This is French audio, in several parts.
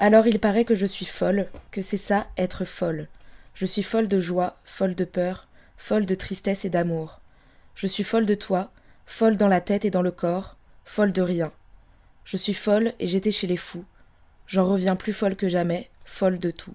Alors il paraît que je suis folle, que c'est ça, être folle. Je suis folle de joie, folle de peur, folle de tristesse et d'amour. Je suis folle de toi, folle dans la tête et dans le corps, folle de rien. Je suis folle et j'étais chez les fous. J'en reviens plus folle que jamais, folle de tout.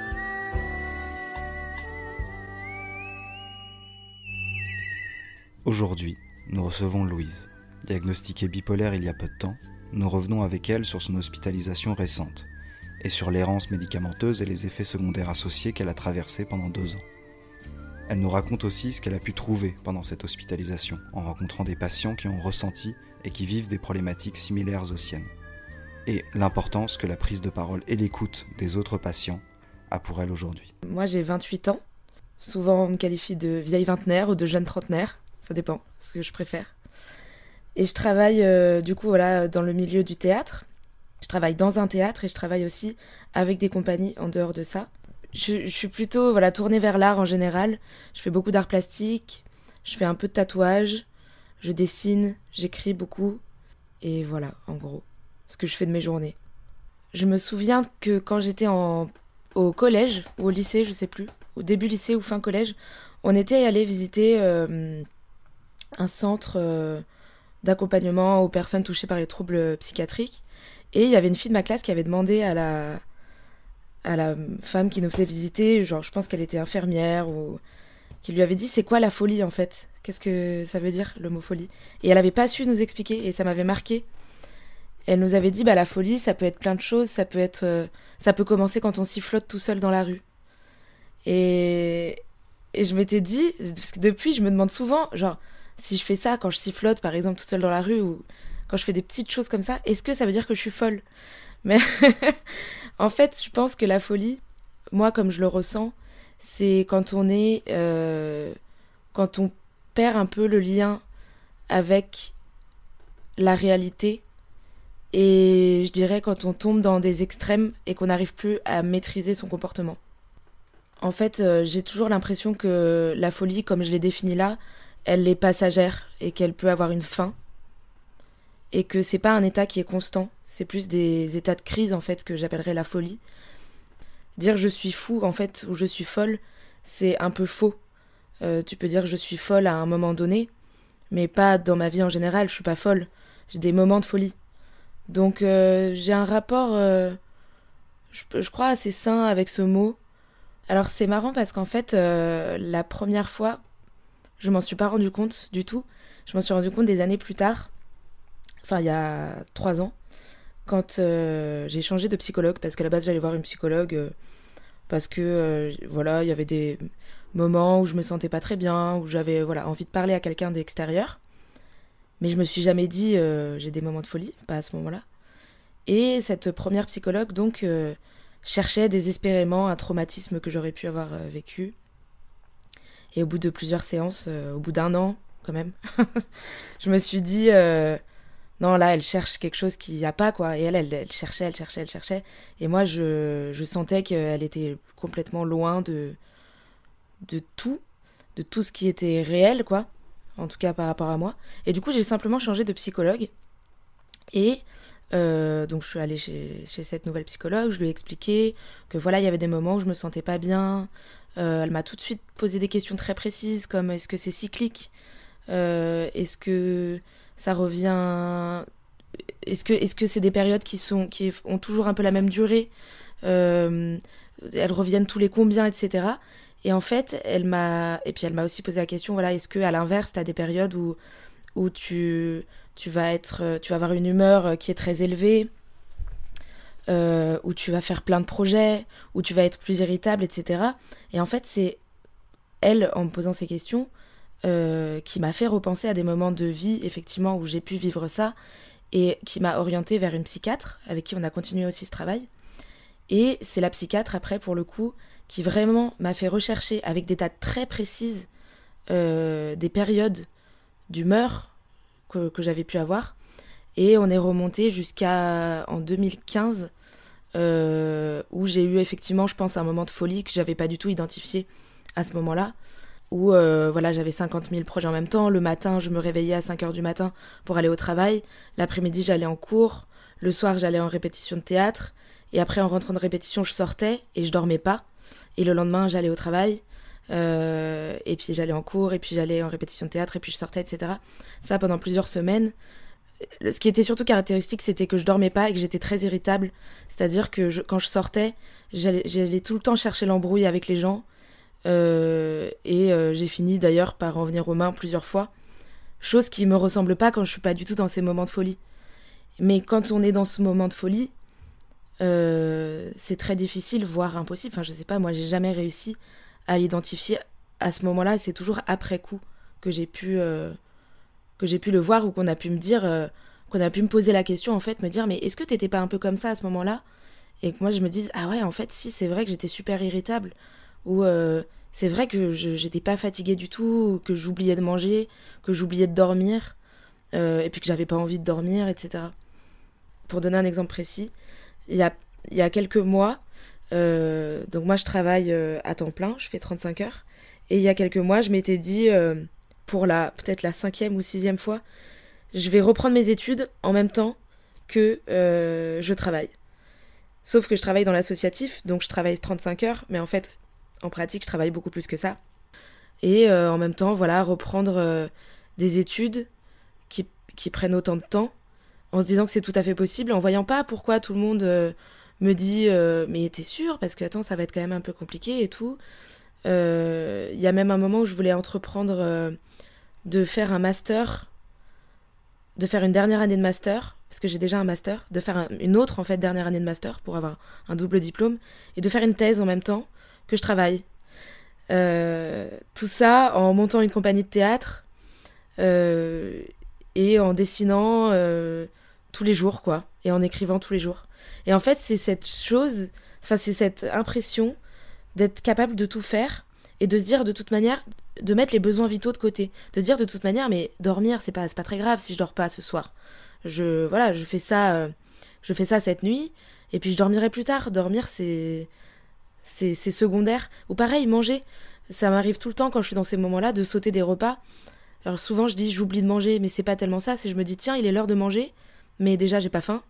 Aujourd'hui, nous recevons Louise. Diagnostiquée bipolaire il y a peu de temps, nous revenons avec elle sur son hospitalisation récente et sur l'errance médicamenteuse et les effets secondaires associés qu'elle a traversés pendant deux ans. Elle nous raconte aussi ce qu'elle a pu trouver pendant cette hospitalisation en rencontrant des patients qui ont ressenti et qui vivent des problématiques similaires aux siennes, et l'importance que la prise de parole et l'écoute des autres patients a pour elle aujourd'hui. Moi j'ai 28 ans. Souvent on me qualifie de vieille vingtenaire ou de jeune trentenaire. Ça dépend, ce que je préfère. Et je travaille euh, du coup voilà dans le milieu du théâtre. Je travaille dans un théâtre et je travaille aussi avec des compagnies en dehors de ça. Je, suis plutôt voilà tournée vers l'art en général. Je fais beaucoup d'art plastique. Je fais un peu de tatouage. Je dessine. J'écris beaucoup. Et voilà, en gros, ce que je fais de mes journées. Je me souviens que quand j'étais au collège ou au lycée, je sais plus, au début lycée ou fin collège, on était allé visiter euh, un centre euh, d'accompagnement aux personnes touchées par les troubles psychiatriques. Et il y avait une fille de ma classe qui avait demandé à la, à la femme qui nous faisait visiter, genre je pense qu'elle était infirmière ou qui lui avait dit c'est quoi la folie en fait? Qu'est-ce que ça veut dire le mot folie? Et elle n'avait pas su nous expliquer et ça m'avait marqué. Elle nous avait dit bah la folie ça peut être plein de choses, ça peut être euh, ça peut commencer quand on sifflote tout seul dans la rue. Et et je m'étais dit parce que depuis je me demande souvent genre si je fais ça quand je sifflote par exemple tout seul dans la rue ou quand je fais des petites choses comme ça, est-ce que ça veut dire que je suis folle? Mais en fait, je pense que la folie, moi comme je le ressens, c'est quand on est euh, quand on perd un peu le lien avec la réalité et je dirais quand on tombe dans des extrêmes et qu'on n'arrive plus à maîtriser son comportement. En fait, euh, j'ai toujours l'impression que la folie, comme je l'ai définie là, elle est passagère et qu'elle peut avoir une fin. Et que c'est pas un état qui est constant, c'est plus des états de crise en fait que j'appellerais la folie. Dire je suis fou en fait ou je suis folle, c'est un peu faux. Euh, tu peux dire je suis folle à un moment donné, mais pas dans ma vie en général, je suis pas folle. J'ai des moments de folie. Donc euh, j'ai un rapport, euh, je, crois, assez sain avec ce mot. Alors c'est marrant parce qu'en fait, la première fois, je m'en suis pas rendu compte du tout. Je m'en suis rendu compte des années plus tard, enfin il y a trois ans, quand euh, j'ai changé de psychologue, parce qu'à la base j'allais voir une psychologue, euh, parce que euh, voilà, il y avait des moments où je me sentais pas très bien, où j'avais voilà envie de parler à quelqu'un d'extérieur. Mais je me suis jamais dit j'ai des moments de folie, pas à ce moment-là. Et cette première psychologue donc cherchait désespérément un traumatisme que j'aurais pu avoir vécu. Et au bout de plusieurs séances, euh, au bout d'un an quand même, je me suis dit euh, non là elle cherche quelque chose qu'il n'y a pas quoi. Et elle, elle, elle cherchait, elle cherchait, elle cherchait. Et moi je, je sentais qu'elle était complètement loin de de tout, de tout ce qui était réel quoi. En tout cas par rapport à moi. Et du coup j'ai simplement changé de psychologue. Et euh, donc je suis allée chez, cette nouvelle psychologue, je lui ai expliqué que voilà, il y avait des moments où je me sentais pas bien. Euh, elle m'a tout de suite posé des questions très précises comme est-ce que c'est cyclique? Euh, Est-ce que ça revient Est-ce que est-ce que c'est des périodes qui sont qui ont toujours un peu la même durée? Elles reviennent tous les combien, etc. Et en fait, elle m'a et puis elle m'a aussi posé la question voilà, est-ce que à l'inverse, tu as des périodes où où tu tu vas être, tu vas avoir une humeur qui est très élevée, où tu vas faire plein de projets, où tu vas être plus irritable, etc. Et en fait, c'est elle, en me posant ces questions, qui m'a fait repenser à des moments de vie, effectivement, où j'ai pu vivre ça, et qui m'a orientée vers une psychiatre, avec qui on a continué aussi ce travail. Et c'est la psychiatre, après, pour le coup, qui vraiment m'a fait rechercher avec des dates très précises euh, des périodes d'humeur que, j'avais pu avoir. Et on est remonté jusqu'à en 2015, euh, où j'ai eu effectivement, je pense, un moment de folie que j'avais pas du tout identifié à ce moment-là. Où euh, voilà, j'avais 50 000 projets en même temps. Le matin, je me réveillais à 5 heures du matin pour aller au travail. L'après-midi, j'allais en cours. Le soir, j'allais en répétition de théâtre. Et après, en rentrant de répétition, je sortais et je dormais pas. Et le lendemain, j'allais au travail. Euh, et puis j'allais en cours, et puis j'allais en répétition de théâtre, et puis je sortais, etc. Ça pendant plusieurs semaines. Ce qui était surtout caractéristique, c'était que je dormais pas et que j'étais très irritable. C'est-à-dire que quand je sortais, j'allais tout le temps chercher l'embrouille avec les gens. Euh, et euh, j'ai fini d'ailleurs par en venir aux mains plusieurs fois. Chose qui me ressemble pas quand je suis pas du tout dans ces moments de folie. Mais quand on est dans ce moment de folie, c'est très difficile, voire impossible. Enfin, je sais pas, moi, j'ai jamais réussi à l'identifier à ce moment-là. C'est toujours après coup que j'ai pu, euh, que j'ai pu le voir ou qu'on a pu me dire, euh, qu'on a pu me poser la question, en fait, me dire, mais est-ce que t'étais pas un peu comme ça à ce moment-là? Et que moi, je me dise, ah ouais, en fait, si, c'est vrai que j'étais super irritable. Ou c'est vrai que j'étais pas fatiguée du tout, que j'oubliais de manger, que j'oubliais de dormir, et puis que j'avais pas envie de dormir, etc. Pour donner un exemple précis, il y a, il y a quelques mois, euh, donc moi je travaille euh, à temps plein, je fais 35 heures, et il y a quelques mois je m'étais dit, euh, pour la peut-être la cinquième ou sixième fois, je vais reprendre mes études en même temps que je travaille. Sauf que je travaille dans l'associatif, donc je travaille 35 heures, mais en fait, en pratique, je travaille beaucoup plus que ça. Et en même temps, voilà, reprendre des études qui, prennent autant de temps, en se disant que c'est tout à fait possible, en voyant pas pourquoi tout le monde me dit euh, mais t'es sûr? Parce que attends ça va être quand même un peu compliqué et tout. Euh, il y a même un moment où je voulais entreprendre de faire un master, de faire une dernière année de master parce que j'ai déjà un master, de faire une autre en fait dernière année de master pour avoir un double diplôme et de faire une thèse en même temps que je travaille. tout ça en montant une compagnie de théâtre et en dessinant tous les jours, quoi, et en écrivant tous les jours. Et en fait, c'est cette chose, enfin, c'est cette impression d'être capable de tout faire et de se dire de toute manière, de mettre les besoins vitaux de côté, de se dire de toute manière, mais dormir, c'est pas, pas très grave si je dors pas ce soir. Je, voilà, je fais ça, euh, je fais ça cette nuit, et puis je dormirai plus tard. Dormir, c'est, c'est, secondaire. Ou pareil, manger. Ça m'arrive tout le temps quand je suis dans ces moments-là de sauter des repas. Alors souvent je dis j'oublie de manger, mais c'est pas tellement ça, c'est je me dis tiens il est l'heure de manger, mais déjà j'ai pas faim.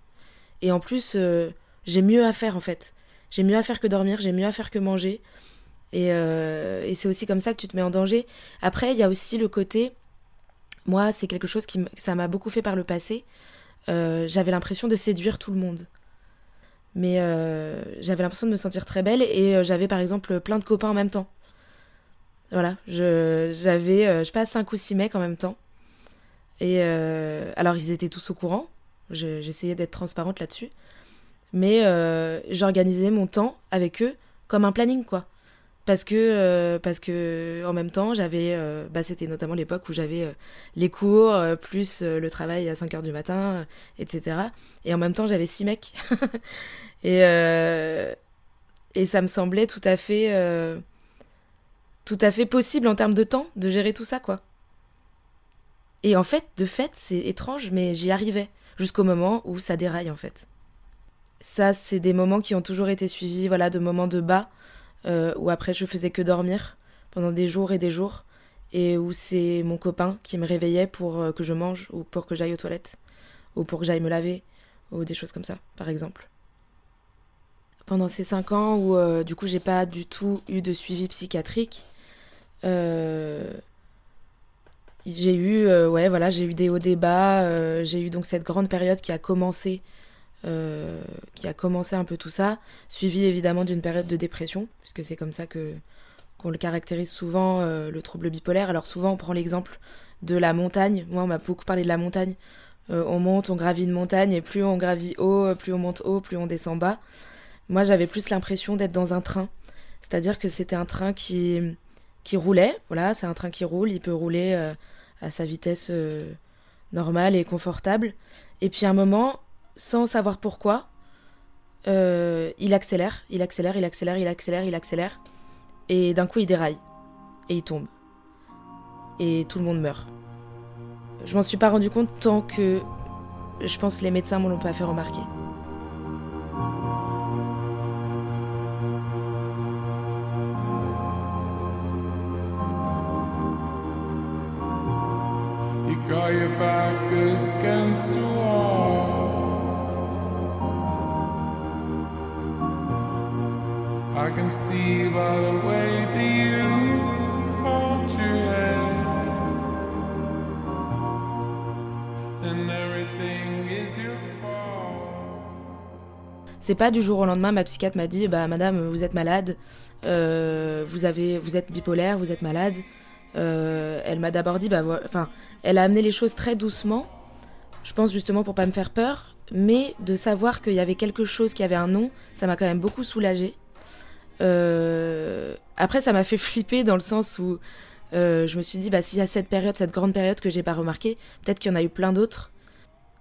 Et en plus, euh, j'ai mieux à faire en fait. J'ai mieux à faire que dormir, j'ai mieux à faire que manger. Et, euh, et c'est aussi comme ça que tu te mets en danger. Après, il y a aussi le côté, moi, c'est quelque chose qui ça m'a beaucoup fait par le passé. Euh, j'avais l'impression de séduire tout le monde. Mais j'avais l'impression de me sentir très belle et j'avais par exemple plein de copains en même temps. Voilà, j'avais, je sais pas, 5 ou 6 mecs en même temps. Et alors ils étaient tous au courant, J'essayais d'être transparente là-dessus. Mais euh, j'organisais mon temps avec eux comme un planning, quoi. Parce que, euh, en même temps, j'avais. Euh, bah, C'était notamment l'époque où j'avais les cours, plus le travail à 5 h du matin, etc. Et en même temps, j'avais six mecs. et, et ça me semblait tout à fait. tout à fait possible en termes de temps de gérer tout ça, quoi. Et en fait, de fait, c'est étrange, mais j'y arrivais jusqu'au moment où ça déraille en fait. Ça, c'est des moments qui ont toujours été suivis, voilà, de moments de bas, euh, où après je faisais que dormir pendant des jours et des jours, et où c'est mon copain qui me réveillait pour euh, que je mange, ou pour que j'aille aux toilettes, ou pour que j'aille me laver, ou des choses comme ça, par exemple. Pendant ces cinq ans où euh, du coup j'ai pas du tout eu de suivi psychiatrique, j'ai eu euh, ouais voilà j'ai eu des hauts débats euh, j'ai eu donc cette grande période qui a commencé euh, qui a commencé un peu tout ça suivi évidemment d'une période de dépression puisque c'est comme ça que qu'on le caractérise souvent le trouble bipolaire alors souvent on prend l'exemple de la montagne moi on m'a beaucoup parlé de la montagne on monte, on gravit une montagne, et plus on gravit haut, plus on monte haut, plus on descend bas. Moi, j'avais plus l'impression d'être dans un train. C'est-à-dire que c'était un train qui, qui roulait. Voilà, c'est un train qui roule. Il peut rouler à sa vitesse normale et confortable. Et puis à un moment, sans savoir pourquoi, il accélère, il accélère, il accélère, il accélère, il accélère. Et d'un coup, il déraille. Et il tombe. Et tout le monde meurt. Je m'en suis pas rendu compte tant que je pense les médecins me l'ont pas fait remarquer. C'est pas du jour au lendemain, ma psychiatre m'a dit bah madame, vous êtes malade, euh, vous avez, vous êtes bipolaire, vous êtes malade. Euh, elle m'a d'abord dit bah enfin, elle a amené les choses très doucement. Je pense justement pour pas me faire peur, mais de savoir qu'il y avait quelque chose qui avait un nom, ça m'a quand même beaucoup soulagée. Euh, après, ça m'a fait flipper dans le sens où euh, je me suis dit, bah, s'il y a cette période, cette grande période que j'ai pas remarqué, peut-être qu'il y en a eu plein d'autres.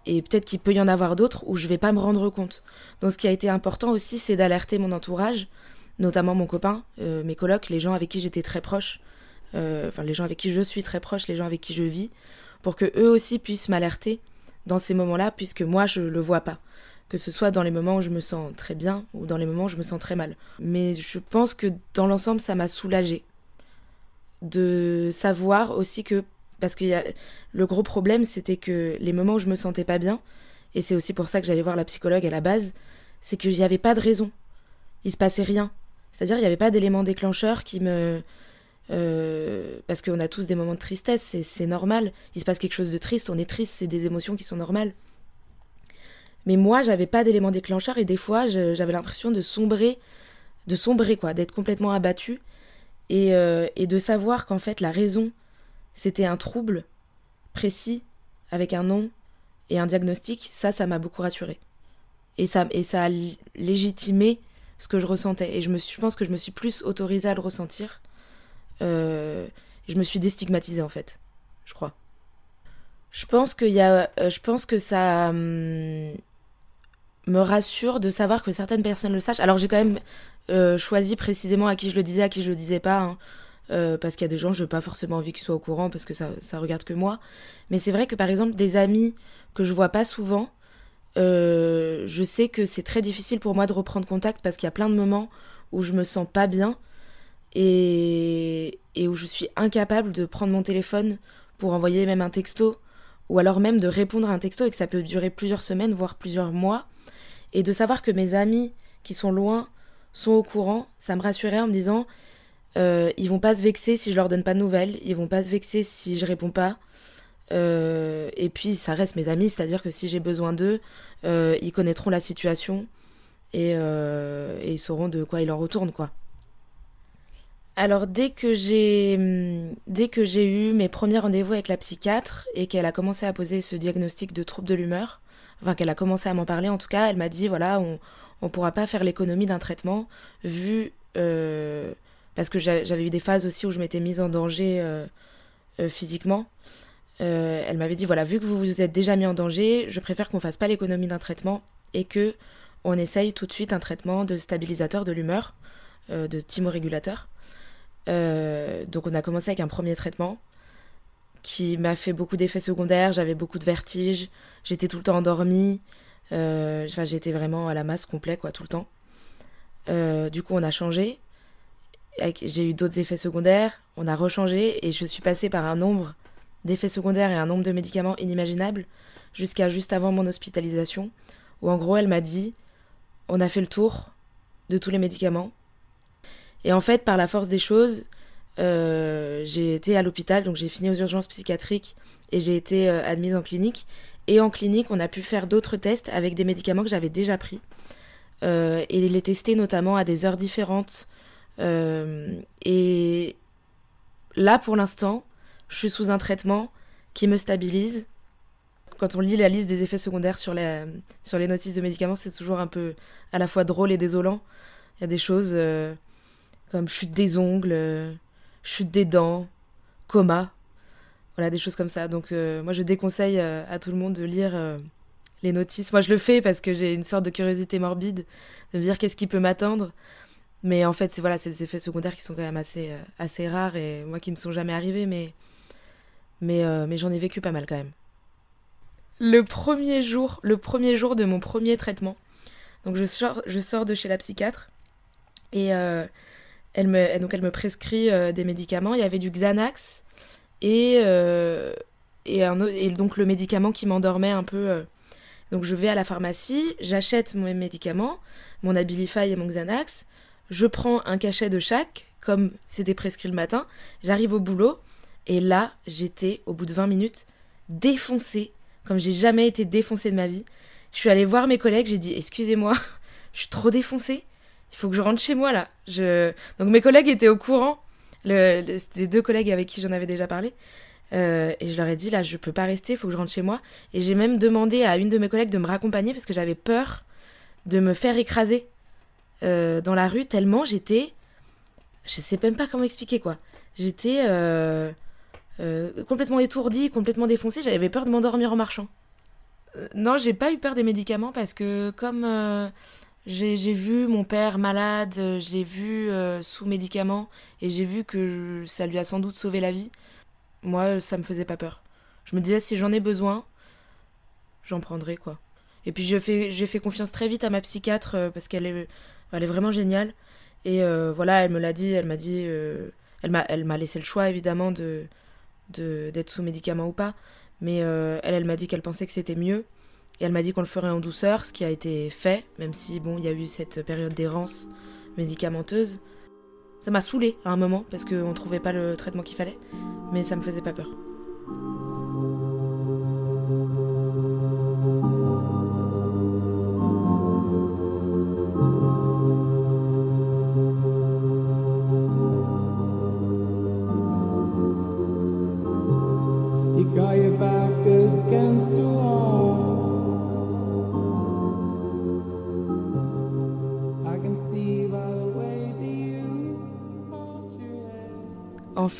Et peut-être qu'il peut y en avoir d'autres où je vais pas me rendre compte. Donc, ce qui a été important aussi, c'est d'alerter mon entourage, notamment mon copain, mes colocs, les gens avec qui j'étais très proche, enfin, les gens avec qui je suis très proche, les gens avec qui je vis, pour que eux aussi puissent m'alerter dans ces moments-là, puisque moi, je le vois pas que ce soit dans les moments où je me sens très bien ou dans les moments où je me sens très mal. Mais je pense que dans l'ensemble, ça m'a soulagée de savoir aussi que parce que y a, le gros problème, c'était que les moments où je me sentais pas bien, et c'est aussi pour ça que j'allais voir la psychologue à la base, c'est que j'y avais pas de raison. Il se passait rien. C'est-à-dire, il n'y avait pas d'élément déclencheur qui me. Euh, parce qu'on a tous des moments de tristesse, c'est normal. Il se passe quelque chose de triste, on est triste, c'est des émotions qui sont normales. Mais moi, j'avais pas d'élément déclencheur et des fois, j'avais l'impression de sombrer, de sombrer quoi, d'être complètement abattu et, euh, et de savoir qu'en fait la raison, c'était un trouble précis avec un nom et un diagnostic. Ça, ça m'a beaucoup rassuré et ça ça a légitimé ce que je ressentais et je me je pense que je me suis plus autorisée à le ressentir. Euh, je me suis déstigmatisée en fait, je crois. Je pense y a, euh, je pense que ça. Hum, me rassure de savoir que certaines personnes le sachent. Alors j'ai quand même euh, choisi précisément à qui je le disais, à qui je le disais pas. Hein. Parce qu'il y a des gens, je n'ai pas forcément envie qu'ils soient au courant parce que ça, ça regarde que moi. Mais c'est vrai que par exemple, des amis que je vois pas souvent, je sais que c'est très difficile pour moi de reprendre contact parce qu'il y a plein de moments où je me sens pas bien et, où je suis incapable de prendre mon téléphone pour envoyer même un texto ou alors même de répondre à un texto et que ça peut durer plusieurs semaines, voire plusieurs mois. Et de savoir que mes amis qui sont loin sont au courant, ça me rassurait en me disant euh, ils vont pas se vexer si je leur donne pas de nouvelles, ils vont pas se vexer si je réponds pas. Euh, et puis ça reste mes amis, c'est-à-dire que si j'ai besoin d'eux, euh, ils connaîtront la situation et, et, ils sauront de quoi il en retourne quoi. Alors dès que j'ai dès que j'ai eu mes premiers rendez-vous avec la psychiatre et qu'elle a commencé à poser ce diagnostic de trouble de l'humeur, enfin qu'elle a commencé à m'en parler en tout cas, elle m'a dit voilà, on ne pourra pas faire l'économie d'un traitement vu euh, parce que j'avais eu des phases aussi où je m'étais mise en danger euh, euh, physiquement. elle m'avait dit voilà, vu que vous vous êtes déjà mis en danger, je préfère qu'on fasse pas l'économie d'un traitement et que on essaye tout de suite un traitement de stabilisateur de l'humeur, de thymorégulateur. Donc on a commencé avec un premier traitement qui m'a fait beaucoup d'effets secondaires. J'avais beaucoup de vertiges, j'étais tout le temps endormie. Euh, j'étais vraiment à la masse complet, quoi, tout le temps. Euh, du coup, on a changé. J'ai eu d'autres effets secondaires. On a rechangé et je suis passée par un nombre d'effets secondaires et un nombre de médicaments inimaginables jusqu'à juste avant mon hospitalisation, où en gros, elle m'a dit on a fait le tour de tous les médicaments. Et en fait, par la force des choses, euh, j'ai été à l'hôpital, donc j'ai fini aux urgences psychiatriques et j'ai été euh, admise en clinique. Et en clinique, on a pu faire d'autres tests avec des médicaments que j'avais déjà pris. Euh, et les tester notamment à des heures différentes. et là, pour l'instant, je suis sous un traitement qui me stabilise. quand on lit la liste des effets secondaires sur les, sur les notices de médicaments, c'est toujours un peu à la fois drôle et désolant. Il y a des choses comme chute des ongles, euh, chute des dents, coma. Voilà, des choses comme ça. Donc euh, moi, je déconseille à tout le monde de lire les notices. Moi, je le fais parce que j'ai une sorte de curiosité morbide de me dire qu'est-ce qui peut m'attendre. Mais en fait, c'est voilà, des effets secondaires qui sont quand même assez, assez rares et moi qui me sont jamais arrivés, mais, mais, mais j'en ai vécu pas mal quand même le premier jour, le premier jour de mon premier traitement. Donc je sors, je sors de chez la psychiatre et euh, elle me, donc elle me prescrit euh, des médicaments. Il y avait du Xanax et euh, et, un, et donc le médicament qui m'endormait un peu. Donc je vais à la pharmacie, j'achète mes médicaments, mon Abilify et mon Xanax. Je prends un cachet de chaque, comme c'était prescrit le matin. J'arrive au boulot et là j'étais au bout de 20 minutes défoncée comme j'ai jamais été défoncée de ma vie. Je suis allée voir mes collègues, j'ai dit excusez-moi, je suis trop défoncée, il faut que je rentre chez moi là. Donc mes collègues étaient au courant, c'était deux collègues avec qui j'en avais déjà parlé. Euh, et je leur ai dit là je peux pas rester, il faut que je rentre chez moi. Et j'ai même demandé à une de mes collègues de me raccompagner parce que j'avais peur de me faire écraser euh, dans la rue tellement j'étais, je sais même pas comment expliquer quoi. J'étais euh, complètement étourdie, complètement défoncée. J'avais peur de m'endormir en marchant. Non, j'ai pas eu peur des médicaments parce que comme j'ai vu mon père malade, je l'ai vu sous médicaments et j'ai vu que ça lui a sans doute sauvé la vie, moi ça me faisait pas peur. Je me disais si j'en ai besoin, j'en prendrai quoi. Et puis j'ai fait, confiance très vite à ma psychiatre parce qu'elle est, elle est vraiment géniale. Et voilà, elle me l'a dit, elle m'a dit, elle m'a, laissé le choix évidemment de, d'être sous médicaments ou pas. Mais euh, elle, elle m'a dit qu'elle pensait que c'était mieux. Et elle m'a dit qu'on le ferait en douceur, ce qui a été fait, même si, bon, il y a eu cette période d'errance médicamenteuse. Ça m'a saoulé à un moment, parce qu'on trouvait pas le traitement qu'il fallait. Mais ça me faisait pas peur.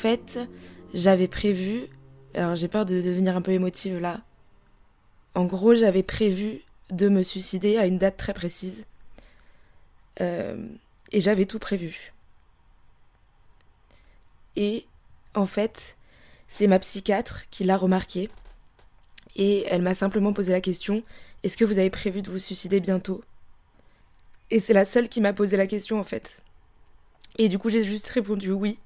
Fait, j'avais prévu. Alors j'ai peur de devenir un peu émotive là. En gros, j'avais prévu de me suicider à une date très précise. Euh, et j'avais tout prévu. Et en fait, c'est ma psychiatre qui l'a remarqué. Et elle m'a simplement posé la question Est-ce que vous avez prévu de vous suicider bientôt? Et c'est la seule qui m'a posé la question en fait. Et du coup, j'ai juste répondu oui.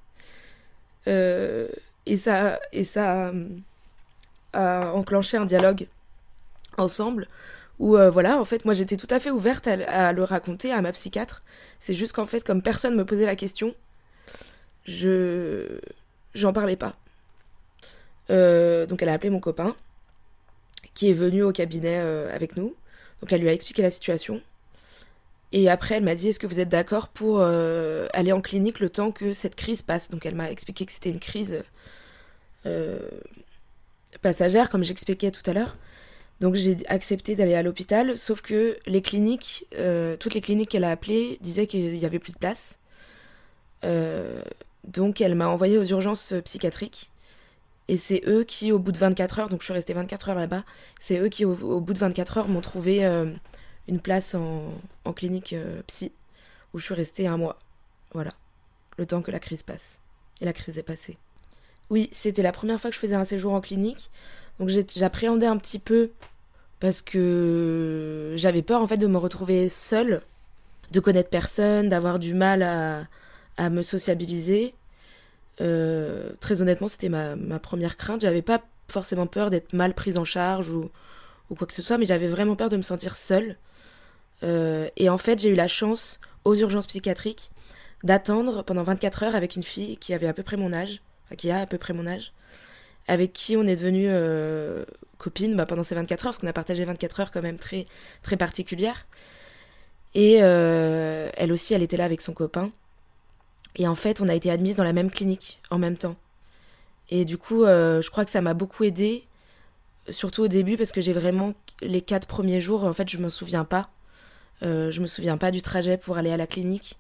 Euh, et ça, et ça a, enclenché un dialogue ensemble où euh, voilà, en fait, moi j'étais tout à fait ouverte à, le raconter à ma psychiatre. C'est juste qu'en fait, comme personne me posait la question, je j'en parlais pas. Euh, donc elle a appelé mon copain, qui est venu au cabinet avec nous. Donc elle lui a expliqué la situation. Et après, elle m'a dit, est-ce que vous êtes d'accord pour euh, aller en clinique le temps que cette crise passe? Donc elle m'a expliqué que c'était une crise euh, passagère, comme j'expliquais tout à l'heure. Donc j'ai accepté d'aller à l'hôpital, sauf que les cliniques, euh, toutes les cliniques qu'elle a appelées disaient qu'il n'y avait plus de place. donc elle m'a envoyé aux urgences psychiatriques. Et c'est eux qui, au bout de 24 heures, donc je suis restée 24 heures là-bas, c'est eux qui, au, bout de 24 heures, m'ont trouvé une place en, clinique euh, psy où je suis restée un mois. Voilà. Le temps que la crise passe. Et la crise est passée. Oui, c'était la première fois que je faisais un séjour en clinique. Donc j'appréhendais un petit peu parce que j'avais peur en fait de me retrouver seule, de connaître personne, d'avoir du mal à, à me sociabiliser. Euh, très honnêtement, c'était ma, ma, première crainte. J'avais pas forcément peur d'être mal prise en charge ou, ou quoi que ce soit, mais j'avais vraiment peur de me sentir seule. Euh, et en fait, j'ai eu la chance, aux urgences psychiatriques, d'attendre pendant 24 heures avec une fille qui avait à peu près mon âge, enfin, qui a à peu près mon âge, avec qui on est devenu euh, copine bah, pendant ces 24 heures, parce qu'on a partagé 24 heures quand même très, très particulières. Et euh, elle aussi, elle était là avec son copain. Et en fait, on a été admises dans la même clinique en même temps. Et du coup, je crois que ça m'a beaucoup aidé surtout au début parce que j'ai vraiment les quatre premiers jours, en fait, je me souviens pas. Euh, je me souviens pas du trajet pour aller à la clinique.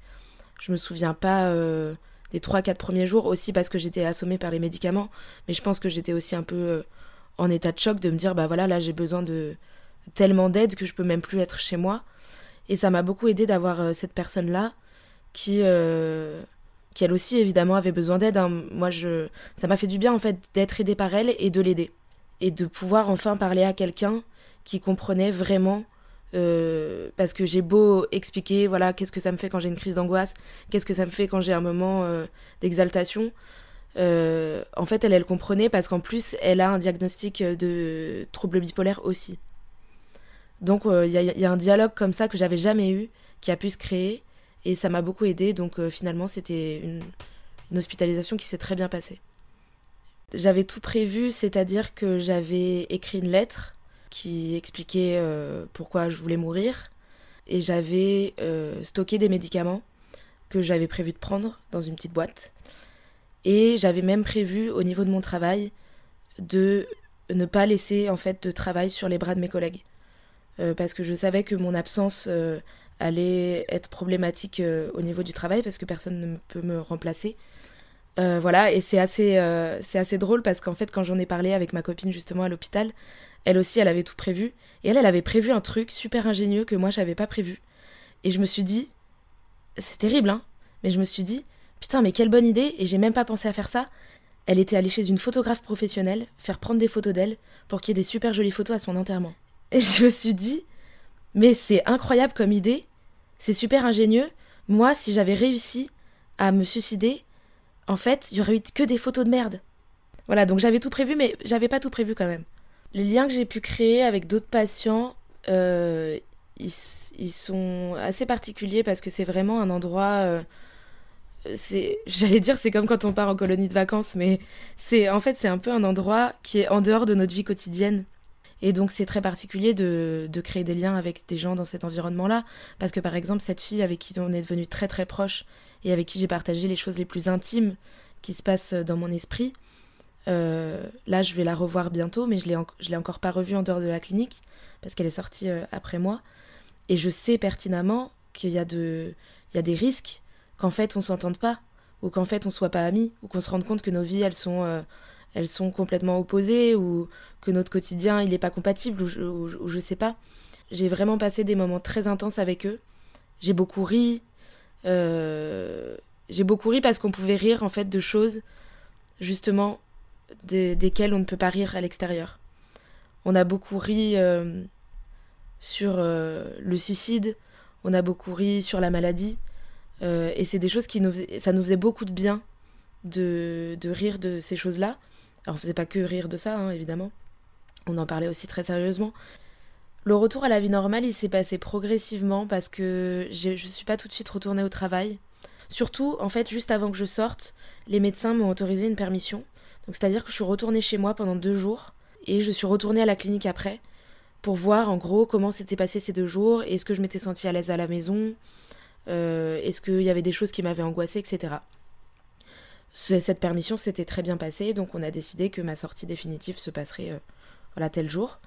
Je me souviens pas euh, des trois quatre premiers jours aussi parce que j'étais assommée par les médicaments. Mais je pense que j'étais aussi un peu euh, en état de choc de me dire bah voilà là j'ai besoin de tellement d'aide que je peux même plus être chez moi. Et ça m'a beaucoup aidé d'avoir cette personne là qui qui elle aussi évidemment avait besoin d'aide. hein. Moi je ça m'a fait du bien en fait d'être aidée par elle et de l'aider et de pouvoir enfin parler à quelqu'un qui comprenait vraiment euh, parce que j'ai beau expliquer voilà qu'est-ce que ça me fait quand j'ai une crise d'angoisse, qu'est-ce que ça me fait quand j'ai un moment euh, d'exaltation. Euh, en fait, elle, elle comprenait parce qu'en plus, elle a un diagnostic de trouble bipolaire aussi. Donc, il y, a- un dialogue comme ça que j'avais jamais eu, qui a pu se créer, et ça m'a beaucoup aidé. Donc, finalement, c'était une hospitalisation qui s'est très bien passée. J'avais tout prévu, c'est-à-dire que j'avais écrit une lettre qui expliquait euh, pourquoi je voulais mourir, et j'avais euh, stocké des médicaments que j'avais prévu de prendre dans une petite boîte. Et j'avais même prévu au niveau de mon travail de ne pas laisser en fait de travail sur les bras de mes collègues. Euh, parce que je savais que mon absence allait être problématique au niveau du travail parce que personne ne peut me remplacer. Voilà, et c'est assez, c'est assez drôle parce qu'en fait, quand j'en ai parlé avec ma copine justement à l'hôpital, elle aussi, elle avait tout prévu. Et elle, elle avait prévu un truc super ingénieux que moi, j'avais pas prévu. Et je me suis dit, c'est terrible, hein, mais je me suis dit, putain, mais quelle bonne idée, et j'ai même pas pensé à faire ça. Elle était allée chez une photographe professionnelle faire prendre des photos d'elle pour qu'il y ait des super jolies photos à son enterrement. Et je me suis dit, mais c'est incroyable comme idée, c'est super ingénieux. Moi, si j'avais réussi à me suicider, en fait, il y aurait eu que des photos de merde. Voilà, donc j'avais tout prévu, mais j'avais pas tout prévu quand même. Les liens que j'ai pu créer avec d'autres patients, euh, ils, sont assez particuliers parce que c'est vraiment un endroit. euh, j'allais dire, c'est comme quand on part en colonie de vacances, mais c'est en fait c'est un peu un endroit qui est en dehors de notre vie quotidienne. Et donc c'est très particulier de, de créer des liens avec des gens dans cet environnement-là, parce que par exemple cette fille avec qui on est devenu très très proche et avec qui j'ai partagé les choses les plus intimes qui se passent dans mon esprit, euh, là je vais la revoir bientôt, mais je je l'ai encore pas revue en dehors de la clinique parce qu'elle est sortie euh, après moi, et je sais pertinemment qu'il y a des risques qu'en fait on s'entende pas ou qu'en fait on soit pas amis ou qu'on se rende compte que nos vies elles sont euh, elles sont complètement opposées ou que notre quotidien il est pas compatible ou je, ou ou je sais pas. J'ai vraiment passé des moments très intenses avec eux. J'ai beaucoup ri. j'ai beaucoup ri parce qu'on pouvait rire en fait de choses justement de- desquelles on ne peut pas rire à l'extérieur. On a beaucoup ri euh, sur euh, le suicide, on a beaucoup ri sur la maladie, euh, et c'est des choses qui nous faisaient, ça nous faisait beaucoup de bien de, de rire de ces choses-là. Alors on faisait pas que rire de ça, hein, évidemment. On en parlait aussi très sérieusement. Le retour à la vie normale, il s'est passé progressivement parce que je suis pas tout de suite retournée au travail. Surtout, en fait, juste avant que je sorte, les médecins m'ont autorisé une permission. C'est-à-dire que je suis retournée chez moi pendant deux jours et je suis retournée à la clinique après pour voir en gros comment s'étaient passés ces deux jours, est-ce que je m'étais sentie à l'aise à la maison, euh, est-ce qu'il y avait des choses qui m'avaient angoissée, etc. Ce- Cette permission s'était très bien passée, donc on a décidé que ma sortie définitive se passerait euh, tel jour.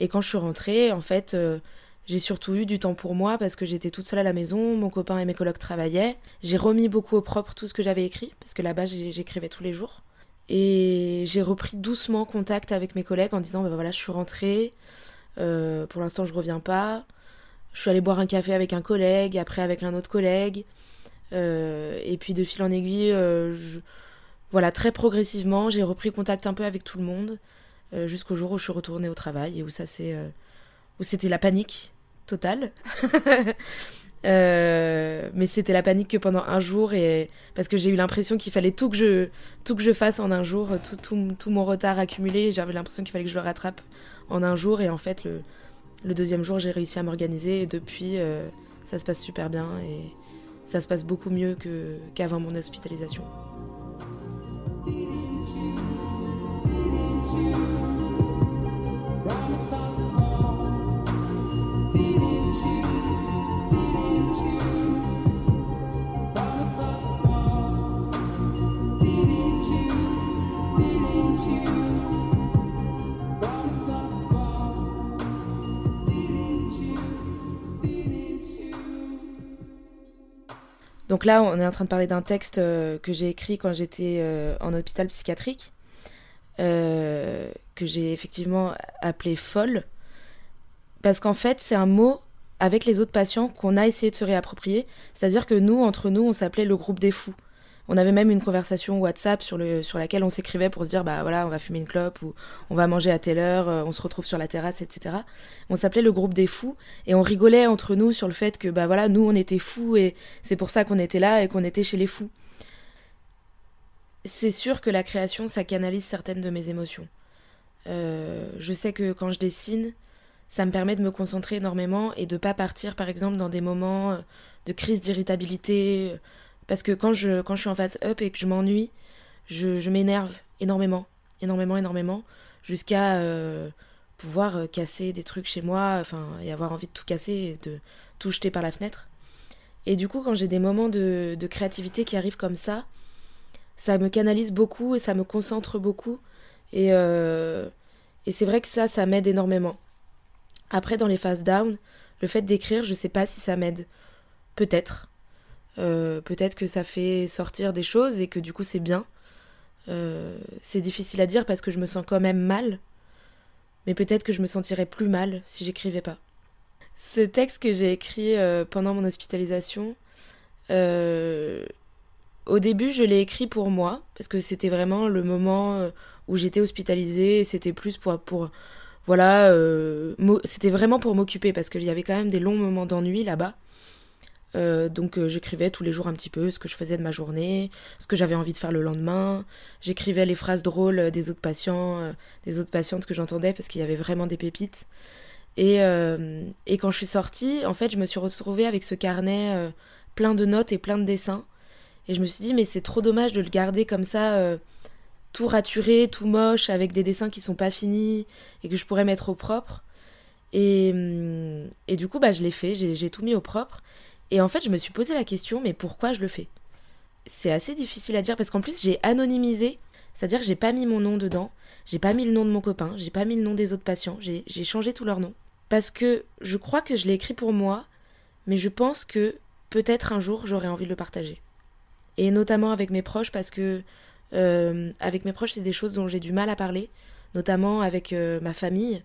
Et quand je suis rentrée, en fait, euh, j'ai surtout eu du temps pour moi parce que j'étais toute seule à la maison, mon copain et mes colocs travaillaient. J'ai remis beaucoup au propre tout ce que j'avais écrit, parce que là-bas j'écrivais tous les jours. Et j'ai repris doucement contact avec mes collègues en disant bah voilà, je suis rentrée, euh, pour l'instant je reviens pas. Je suis allée boire un café avec un collègue, après avec un autre collègue. Euh, et puis de fil en aiguille, euh, voilà, très progressivement, j'ai repris contact un peu avec tout le monde, jusqu'au jour où je suis retournée au travail et où ça c'est, où c'était la panique totale. Euh, mais c'était la panique que pendant un jour et parce que j'ai eu l'impression qu'il fallait tout que je tout que je fasse en un jour, tout, tout, tout mon retard accumulé, j'avais l'impression qu'il fallait que je le rattrape en un jour et en fait le, le deuxième jour j'ai réussi à m'organiser et depuis euh, ça se passe super bien et ça se passe beaucoup mieux que qu'avant mon hospitalisation. Donc là, on est en train de parler d'un texte que j'ai écrit quand j'étais en hôpital psychiatrique, que j'ai effectivement appelé folle, parce qu'en fait, c'est un mot avec les autres patients qu'on a essayé de se réapproprier. C'est-à-dire que nous, entre nous, on s'appelait le groupe des fous. On avait même une conversation WhatsApp sur, le, sur laquelle on s'écrivait pour se dire bah voilà, on va fumer une clope ou on va manger à telle heure, euh, on se retrouve sur la terrasse, etc. On s'appelait le groupe des fous et on rigolait entre nous sur le fait que bah voilà, nous on était fous et c'est pour ça qu'on était là et qu'on était chez les fous. C'est sûr que la création, ça canalise certaines de mes émotions. Euh, je sais que quand je dessine, ça me permet de me concentrer énormément et de pas partir par exemple dans des moments euh, de crise d'irritabilité parce que quand je, quand je suis en face up et que je m'ennuie, je, m'énerve énormément, énormément, énormément, jusqu'à euh, pouvoir euh, casser des trucs chez moi, enfin, et avoir envie de tout casser et de tout jeter par la fenêtre. Et du coup, quand j'ai des moments de, créativité qui arrivent comme ça, ça me canalise beaucoup et ça me concentre beaucoup. Et, euh, et c'est vrai que ça, ça m'aide énormément. Après, dans les phases down, le fait d'écrire, je sais pas si ça m'aide. Peut-être. Euh, peut-être que ça fait sortir des choses et que du coup c'est bien. Euh, c'est difficile à dire parce que je me sens quand même mal. Mais peut-être que je me sentirais plus mal si j'écrivais pas. Ce texte que j'ai écrit euh, pendant mon hospitalisation, au début je l'ai écrit pour moi, parce que c'était vraiment le moment où j'étais hospitalisée, c'était plus pour, pour voilà, c'était vraiment pour m'occuper, parce qu'il y avait quand même des longs moments d'ennui là-bas. Euh, donc euh, j'écrivais tous les jours un petit peu ce que je faisais de ma journée, ce que j'avais envie de faire le lendemain. J'écrivais les phrases drôles euh, des autres patients, des autres patientes que j'entendais parce qu'il y avait vraiment des pépites. Et, et, quand je suis sortie, en fait, je me suis retrouvée avec ce carnet plein de notes et plein de dessins. Et je me suis dit, mais c'est trop dommage de le garder comme ça, tout raturé, tout moche, avec des dessins qui sont pas finis et que je pourrais mettre au propre. Et, et du coup, bah, je l'ai fait, j'ai tout mis au propre. Et en fait, je me suis posé la question, mais pourquoi je le fais? C'est assez difficile à dire parce qu'en plus, j'ai anonymisé, c'est-à-dire que j'ai pas mis mon nom dedans, j'ai pas mis le nom de mon copain, j'ai pas mis le nom des autres patients, j'ai changé tous leurs noms. Parce que je crois que je l'ai écrit pour moi, mais je pense que peut-être un jour j'aurais envie de le partager. Et notamment avec mes proches, parce que euh, avec mes proches, c'est des choses dont j'ai du mal à parler, notamment avec euh, ma famille.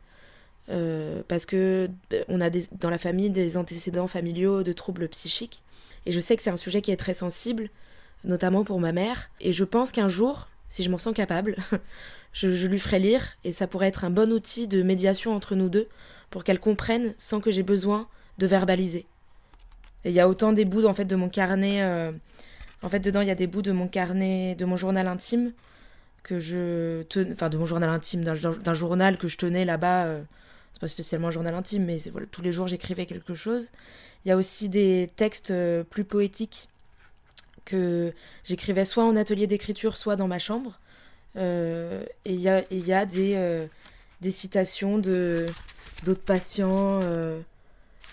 Euh, parce que euh, on a dans la famille des antécédents familiaux de troubles psychiques. Et je sais que c'est un sujet qui est très sensible, notamment pour ma mère. Et je pense qu'un jour, si je m'en sens capable, je, lui ferai lire et ça pourrait être un bon outil de médiation entre nous deux pour qu'elle comprenne sans que j'ai besoin de verbaliser. Et il y a autant des bouts en fait de mon carnet. Euh, en fait, dedans, il y a des bouts de mon carnet, de mon journal intime que je tenais, enfin de mon journal intime, d'un journal que je tenais là-bas c'est pas spécialement un journal intime, mais voilà, tous les jours j'écrivais quelque chose. Il y a aussi des textes euh, plus poétiques que j'écrivais soit en atelier d'écriture, soit dans ma chambre. Euh, et il y a, des, euh, citations de d'autres patients,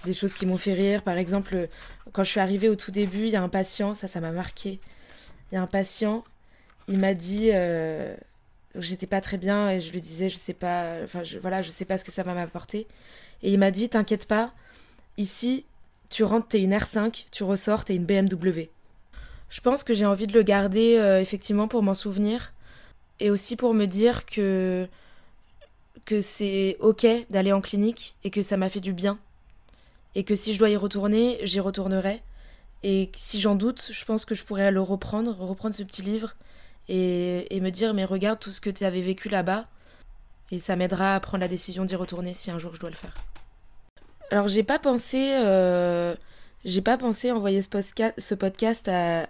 des choses qui m'ont fait rire. Par exemple, quand je suis arrivée au tout début, il y a un patient, ça, ça m'a marqué. Il y a un patient, il m'a dit j'étais pas très bien et je lui disais je sais pas enfin voilà je sais pas ce que ça va m'apporter. Et il m'a dit t'inquiète pas ici tu rentres t'es une R5 tu ressors t'es une BMW je pense que j'ai envie de le garder euh, effectivement pour m'en souvenir et aussi pour me dire que que c'est ok d'aller en clinique et que ça m'a fait du bien. Et que si je dois y retourner j'y retournerai. Et si j'en doute je pense que je pourrais le reprendre reprendre ce petit livre et, me dire mais regarde tout ce que tu avais vécu là-bas et ça m'aidera à prendre la décision d'y retourner si un jour je dois le faire. Alors j'ai pas pensé euh, j'ai pas pensé envoyer ce, podcast à,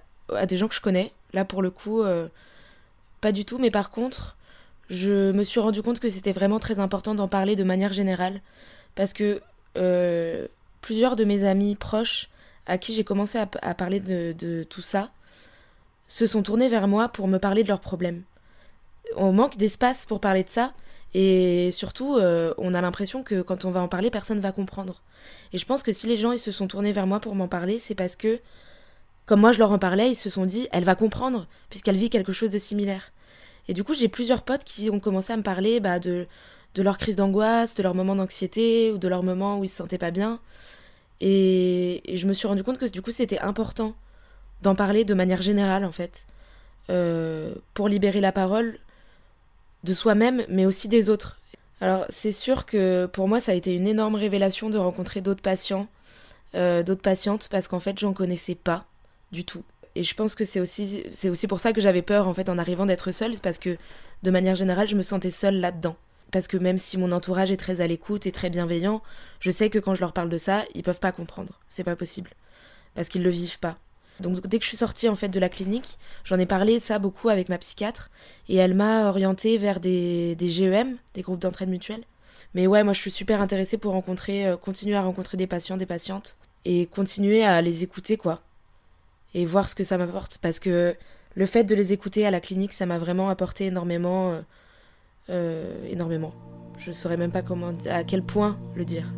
des gens que je connais. Là pour le coup euh, pas du tout mais par contre je me suis rendu compte que c'était vraiment très important d'en parler de manière générale parce que euh, plusieurs de mes amis proches à qui j'ai commencé à, parler de, tout ça se sont tournés vers moi pour me parler de leurs problèmes. On manque d'espace pour parler de ça, et surtout, euh, on a l'impression que quand on va en parler, personne va comprendre. Et je pense que si les gens ils se sont tournés vers moi pour m'en parler, c'est parce que, comme moi je leur en parlais, ils se sont dit, elle va comprendre, puisqu'elle vit quelque chose de similaire. Et du coup, j'ai plusieurs potes qui ont commencé à me parler bah, de, de leur crise d'angoisse, de leur moment d'anxiété, ou de leur moment où ils se sentaient pas bien. Et, et je me suis rendu compte que du coup, c'était important d'en parler de manière générale en fait, euh, pour libérer la parole de soi-même, mais aussi des autres. Alors c'est sûr que pour moi ça a été une énorme révélation de rencontrer d'autres patients, euh, d'autres patientes, parce qu'en fait j'en connaissais pas du tout. Et je pense que c'est aussi, c'est aussi pour ça que j'avais peur en fait en arrivant d'être seule, c'est parce que de manière générale je me sentais seule là-dedans. Parce que même si mon entourage est très à l'écoute et très bienveillant, je sais que quand je leur parle de ça, ils peuvent pas comprendre. C'est pas possible. Parce qu'ils le vivent pas. Donc dès que je suis sortie en fait de la clinique, j'en ai parlé ça beaucoup avec ma psychiatre et elle m'a orientée vers des, des GEM, des groupes d'entraide mutuelle. Mais ouais, moi je suis super intéressée pour rencontrer, euh, continuer à rencontrer des patients, des patientes et continuer à les écouter quoi. Et voir ce que ça m'apporte parce que le fait de les écouter à la clinique, ça m'a vraiment apporté énormément, euh, euh, énormément. Je saurais même pas comment, à quel point le dire.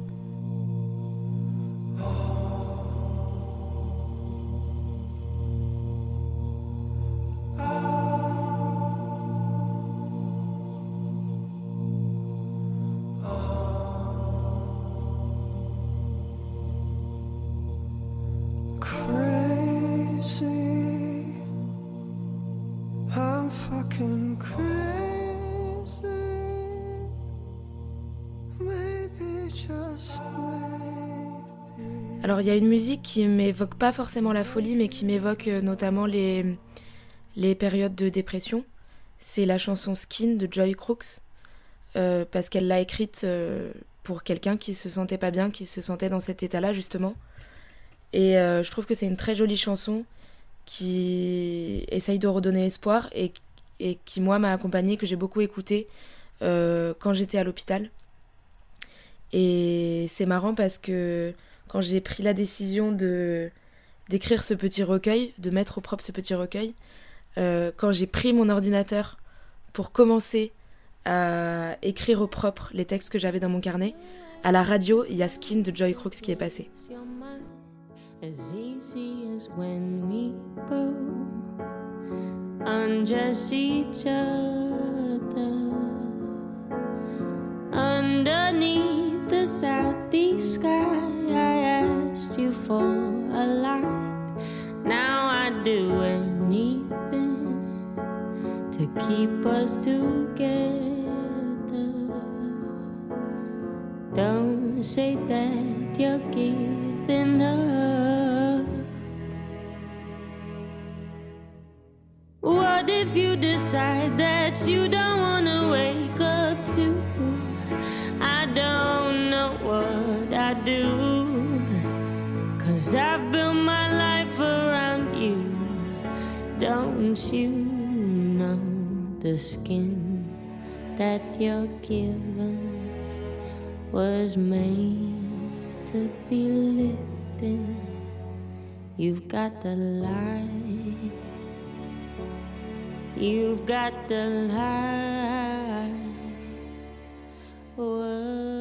Alors il y a une musique qui m'évoque pas forcément la folie, mais qui m'évoque euh, notamment les, les périodes de dépression. C'est la chanson Skin de Joy Crooks, euh, parce qu'elle l'a écrite euh, pour quelqu'un qui se sentait pas bien, qui se sentait dans cet état-là justement. Et je trouve que c'est une très jolie chanson qui essaye de redonner espoir et, qui moi m'a accompagnée, que j'ai beaucoup écouté quand j'étais à l'hôpital. Et c'est marrant parce que quand j'ai pris la décision de d'écrire ce petit recueil, de mettre au propre ce petit recueil, euh, quand j'ai pris mon ordinateur pour commencer à écrire au propre les textes que j'avais dans mon carnet, à la radio, il y a Skin de Joy Crooks qui est passé. Underneath the southeast sky, I asked you for a light. Now I'd do anything to keep us together. Don't say that you're giving up. What if you decide that you don't Cause I've built my life around you. Don't you know the skin that you're given was made to be lifted? You've got the light. You've got the light. Whoa.